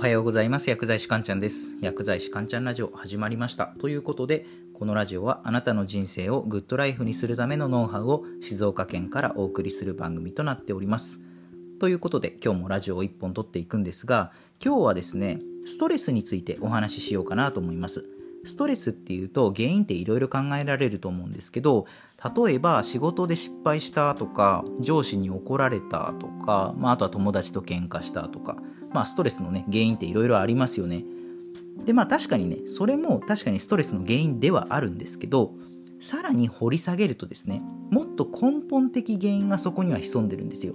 はようございます。薬剤師かんちゃんです。薬剤師かんちゃんラジオ始まりました。ということで、このラジオはあなたの人生をグッドライフにするためのノウハウを静岡県からお送りする番組となっております。ということで、今日もラジオを1本撮っていくんですが、今日はですね、ストレスについてお話ししようかなと思います。ストレスっていうと原因っていろいろ考えられると思うんですけど例えば仕事で失敗したとか上司に怒られたとか、まあ、あとは友達と喧嘩したとか、まあ、ストレスのね原因っていろいろありますよね。でまあ確かにねそれも確かにストレスの原因ではあるんですけどさらに掘り下げるとですねもっと根本的原因がそこには潜んでるんですよ。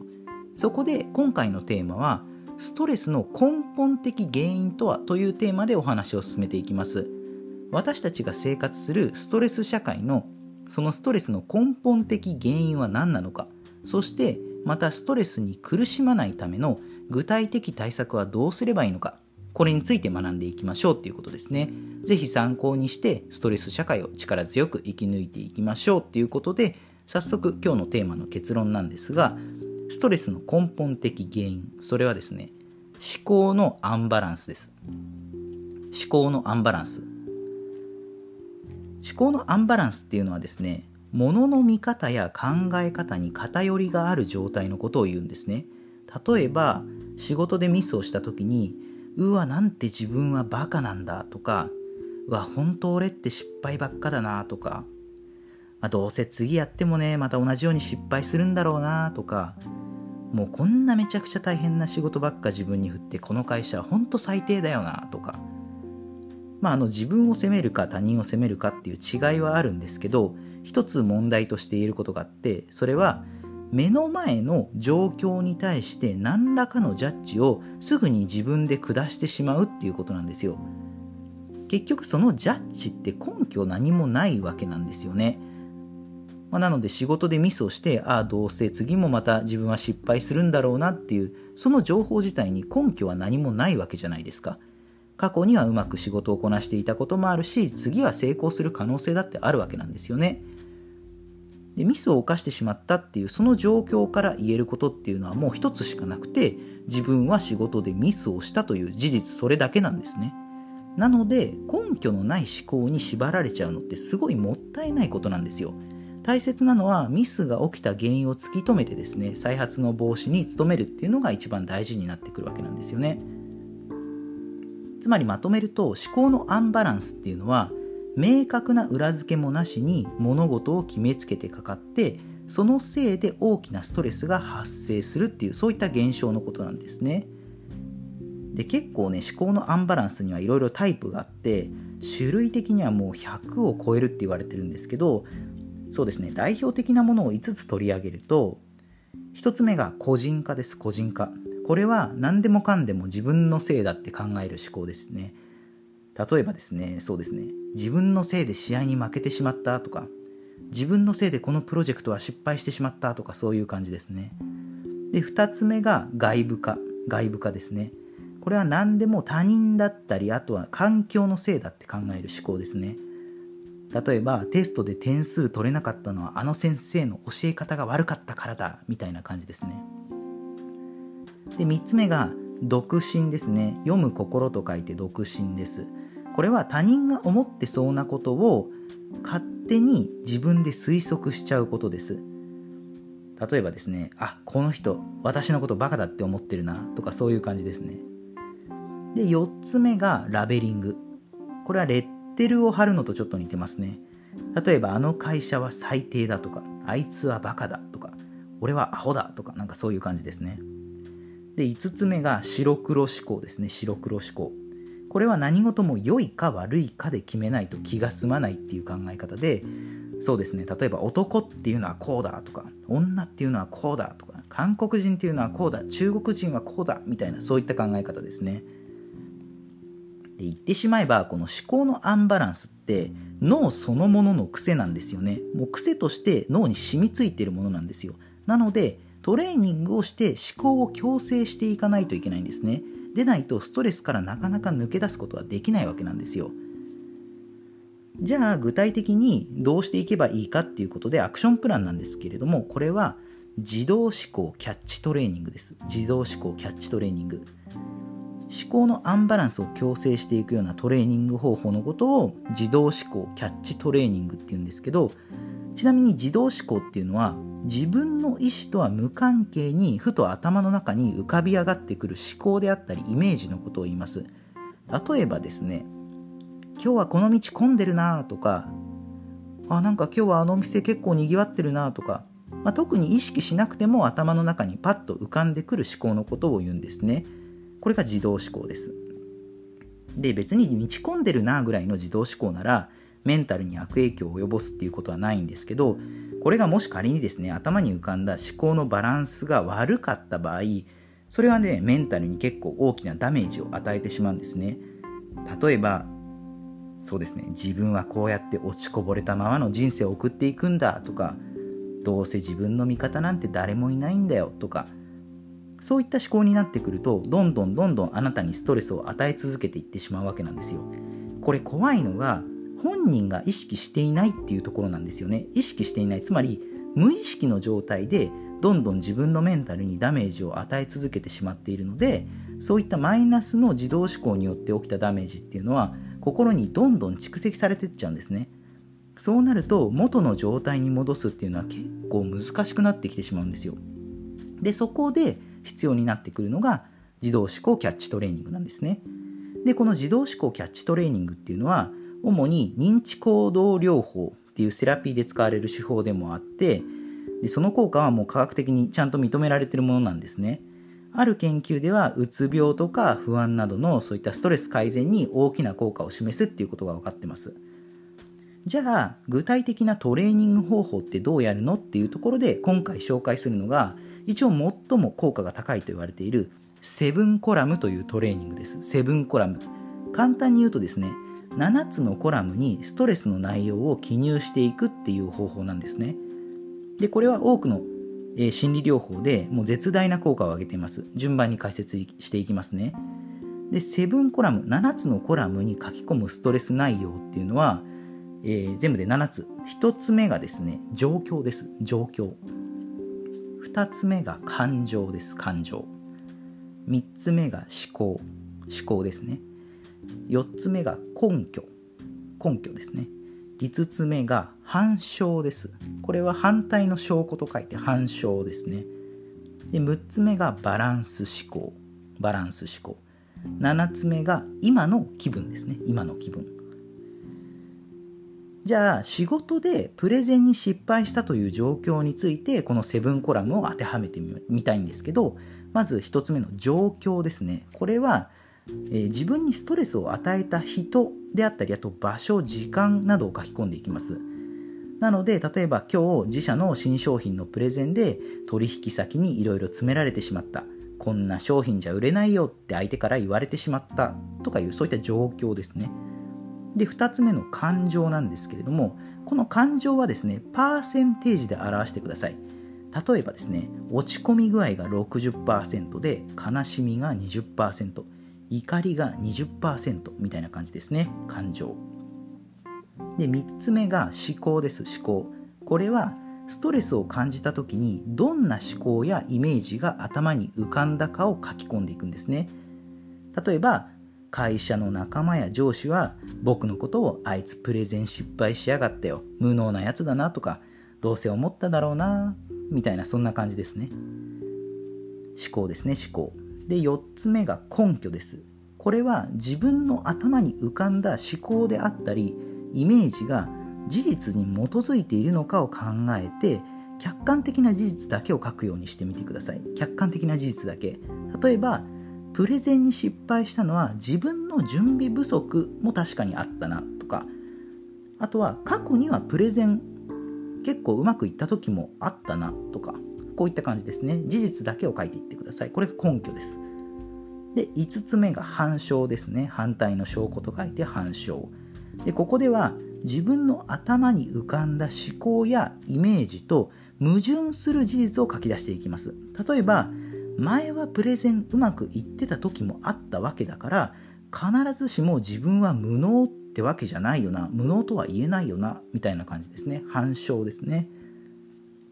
そこで今回のテーマはストレスの根本的原因とはというテーマでお話を進めていきます。私たちが生活するストレス社会のそのストレスの根本的原因は何なのか。そしてまたストレスに苦しまないための具体的対策はどうすればいいのかこれについて学んでいきましょうっていうことですね。是非参考にしてストレス社会を力強く生き抜いていきましょうっていうことで早速今日のテーマの結論なんですがストレスの根本的原因それはですね思考のアンバランスです。思考のアンバランス。思考のアンバランスっていうのはですね物の見方や考え方に偏りがある状態のことを言うんですね。例えば仕事でミスをした時にうわなんて自分はバカなんだとかうわ本当俺って失敗ばっかだなとかあどうせ次やってもねまた同じように失敗するんだろうなとかもうこんなめちゃくちゃ大変な仕事ばっか自分に振ってこの会社はほんと最低だよなとかまあ、あの自分を責めるか他人を責めるかっていう違いはあるんですけど一つ問題として言えることがあってそれは目の前の状況に対して何らかのジャッジをすぐに自分で下してしまうっていうことなんですよ。結局そのジャッジって根拠何もないわけなんですよね、まあ、なので仕事でミスをしてああどうせ次もまた自分は失敗するんだろうなっていうその情報自体に根拠は何もないわけじゃないですか。過去にはうまく仕事をこなしていたこともあるし次は成功する可能性だってあるわけなんですよね。でミスを犯してしまったっていうその状況から言えることっていうのはもう一つしかなくて自分は仕事でミスをしたという事実それだけなんですね。なので根拠のない思考に縛られちゃうのってすごいもったいないことなんですよ。大切なのはミスが起きた原因を突き止めてですね再発の防止に努めるっていうのが一番大事になってくるわけなんですよね。つまりまとめると思考のアンバランスっていうのは明確な裏付けもなしに物事を決めつけてかかってそのせいで大きなストレスが発生するっていうそういった現象のことなんですね。で結構ね思考のアンバランスにはいろいろタイプがあって種類的にはもう100を超えるって言われてるんですけどそうですね代表的なものを5つ取り上げると1つ目が個人化です個人化これは何でもかんでも自分のせいだって考える思考ですね。例えばですね、そうですね、自分のせいで試合に負けてしまったとか、自分のせいでこのプロジェクトは失敗してしまったとかそういう感じですね。で、2つ目が外部化、外部化ですね。これは何でも他人だったり、あとは環境のせいだって考える思考ですね。例えばテストで点数取れなかったのはあの先生の教え方が悪かったからだみたいな感じですね。で3つ目が独身ですね読む心と書いて独身ですこれは他人が思ってそうなことを勝手に自分で推測しちゃうことです。例えばですねあこの人私のことバカだって思ってるなとかそういう感じですね。で4つ目がラベリング。これはレッテルを貼るのとちょっと似てますね。例えばあの会社は最低だとかあいつはバカだとか俺はアホだとかなんかそういう感じですね。で5つ目が白黒思考ですね。白黒思考。これは何事も良いか悪いかで決めないと気が済まないっていう考え方でそうですね。例えば男っていうのはこうだとか女っていうのはこうだとか韓国人っていうのはこうだ中国人はこうだみたいなそういった考え方ですね。で言ってしまえばこの思考のアンバランスって脳そのものの癖なんですよね。もう癖として脳に染みついてるものなんですよ。なのでトレーニングをして思考を矯正していかないといけないんですね。でないとストレスからなかなか抜け出すことはできないわけなんですよ。じゃあ具体的にどうしていけばいいかっていうことでアクションプランなんですけれどもこれは自動思考キャッチトレーニングです。自動思考キャッチトレーニング。思考のアンバランスを矯正していくようなトレーニング方法のことを自動思考キャッチトレーニングっていうんですけどちなみに自動思考っていうのは自分の意思とは無関係にふと頭の中に浮かび上がってくる思考であったりイメージのことを言います。例えばですね今日はこの道混んでるなとかあなんか今日はあのお店結構にぎわってるなとか、まあ、特に意識しなくても頭の中にパッと浮かんでくる思考のことを言うんですね。これが自動思考です。で別に道込んでるなぐらいの自動思考ならメンタルに悪影響を及ぼすっていうことはないんですけどこれがもし仮にですね頭に浮かんだ思考のバランスが悪かった場合それはねメンタルに結構大きなダメージを与えてしまうんですね。例えばそうですね自分はこうやって落ちこぼれたままの人生を送っていくんだとかどうせ自分の味方なんて誰もいないんだよとかそういった思考になってくるとどんどんどんどんあなたにストレスを与え続けていってしまうわけなんですよ。これ怖いのが本人が意識していないっていうところなんですよね。意識していない。つまり無意識の状態でどんどん自分のメンタルにダメージを与え続けてしまっているのでそういったマイナスの自動思考によって起きたダメージっていうのは心にどんどん蓄積されていっちゃうんですね。そうなると元の状態に戻すっていうのは結構難しくなってきてしまうんですよ。でそこで必要になってくるのが自動思考キャッチトレーニングなんですね。でこの自動思考キャッチトレーニングっていうのは主に認知行動療法っていうセラピーで使われる手法でもあってでその効果はもう科学的にちゃんと認められてるものなんですね。ある研究ではうつ病とか不安などのそういったストレス改善に大きな効果を示すっていうことが分かってます。じゃあ具体的なトレーニング方法ってどうやるのっていうところで今回紹介するのが一応最も効果が高いと言われているセブンコラムというトレーニングです。セブンコラム。簡単に言うとですね7つのコラムにストレスの内容を記入していくっていう方法なんですねでこれは多くのえ、心理療法でもう絶大な効果を上げています。順番に解説していきますね。で、セブンコラム、7つのコラムに書き込むストレス内容っていうのは、えー、全部で7つ。1つ目がですね、状況です。状況。2つ目が感情です。感情。3つ目が思考。思考ですね。4つ目が根拠。根拠ですね。5つ目が反証です。これは反対の証拠と書いて反証ですね。で6つ目がバランス思考。バランス思考。7つ目が今の気分ですね。今の気分。じゃあ仕事でプレゼンに失敗したという状況についてこのセブンコラムを当てはめてみたいんですけどまず1つ目の状況ですねこれはえー、自分にストレスを与えた人であったりあと場所時間などを書き込んでいきます。なので例えば今日自社の新商品のプレゼンで取引先にいろいろ詰められてしまった。こんな商品じゃ売れないよって相手から言われてしまった。とかいうそういった状況ですね。で2つ目の感情なんですけれどもこの感情はですねパーセンテージで表してください。例えばですね落ち込み具合が60%で悲しみが20%怒りが20%みたいな感じですね。感情。で3つ目が思考です。思考。これはストレスを感じた時にどんな思考やイメージが頭に浮かんだかを書き込んでいくんですね。例えば会社の仲間や上司は僕のことをあいつプレゼン失敗しやがったよ。無能なやつだなとかどうせ思っただろうなみたいなそんな感じですね。思考ですね思考。で4つ目が根拠です。これは自分の頭に浮かんだ思考であったりイメージが事実に基づいているのかを考えて客観的な事実だけを書くようにしてみてください。客観的な事実だけ。例えばプレゼンに失敗したのは自分の準備不足も確かにあったなとか。あとは過去にはプレゼン結構うまくいった時もあったなとか。こういった感じですね。事実だけを書いていってください。これが根拠です。で5つ目が反証ですね。反対の証拠と書いて反証。でここでは自分の頭に浮かんだ思考やイメージと矛盾する事実を書き出していきます。例えば前はプレゼンうまくいってた時もあったわけだから必ずしも自分は無能ってわけじゃないよな。無能とは言えないよな。みたいな感じですね。反証ですね。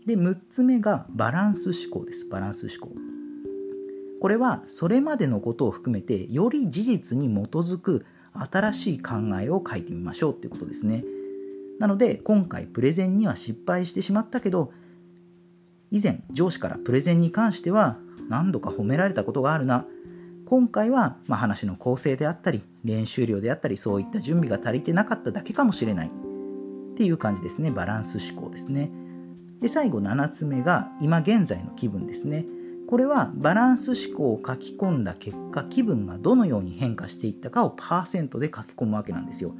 で6つ目がバランス思考です。バランス思考。これはそれまでのことを含めてより事実に基づく新しい考えを書いてみましょうっていうことですね。なので今回プレゼンには失敗してしまったけど以前上司からプレゼンに関しては何度か褒められたことがあるな。今回はま話の構成であったり練習量であったりそういった準備が足りてなかっただけかもしれない。っていう感じですね。バランス思考ですね。で最後7つ目が今現在の気分ですね。これはバランス思考を書き込んだ結果気分がどのように変化していったかをパーセントで書き込むわけなんですよ。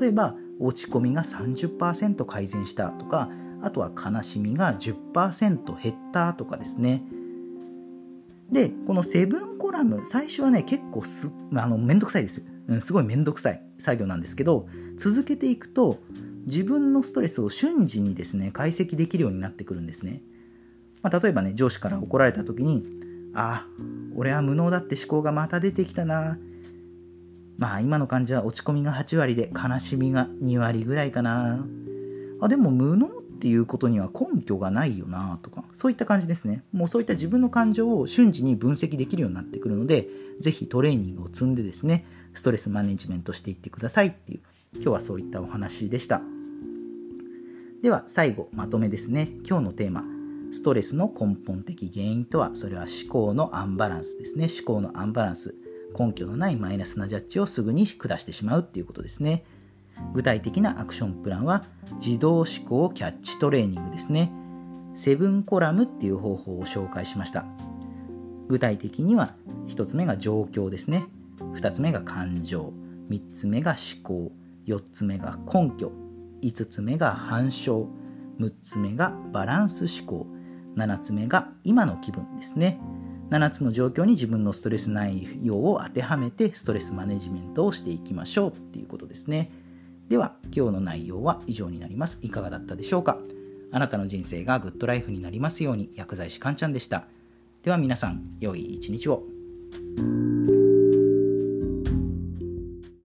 例えば落ち込みが30%改善したとかあとは悲しみが10%減ったとかですね。でこのセブンコラム最初はね結構すあのめんどくさいです、うん、すごいめんどくさい作業なんですけど続けていくと自分のストレスを瞬時にですね解析できるようになってくるんですね。まあ、例えばね上司から怒られた時にああ俺は無能だって思考がまた出てきたな。まあ今の感じは落ち込みが8割で悲しみが2割ぐらいかな。あでも無能っていうことには根拠がないよなとかそういった感じですね。もうそういった自分の感情を瞬時に分析できるようになってくるのでぜひトレーニングを積んでですねストレスマネジメントしていってくださいっていう今日はそういったお話でした。では最後まとめですね。今日のテーマストレスの根本的原因とはそれは思考のアンバランスですね。思考のアンバランス根拠のないマイナスなジャッジをすぐに下してしまうっていうことですね。具体的なアクションプランは自動思考キャッチトレーニングですね。セブンコラムっていう方法を紹介しました。具体的には1つ目が状況ですね。2つ目が感情。3つ目が思考。4つ目が根拠。5つ目が反証。6つ目がバランス思考。7つ目が今の気分ですね。7つの状況に自分のストレス内容を当てはめてストレスマネジメントをしていきましょうっていうことですね。では今日の内容は以上になります。いかがだったでしょうか？あなたの人生がグッドライフになりますように薬剤師かんちゃんでした。では皆さん良い一日を。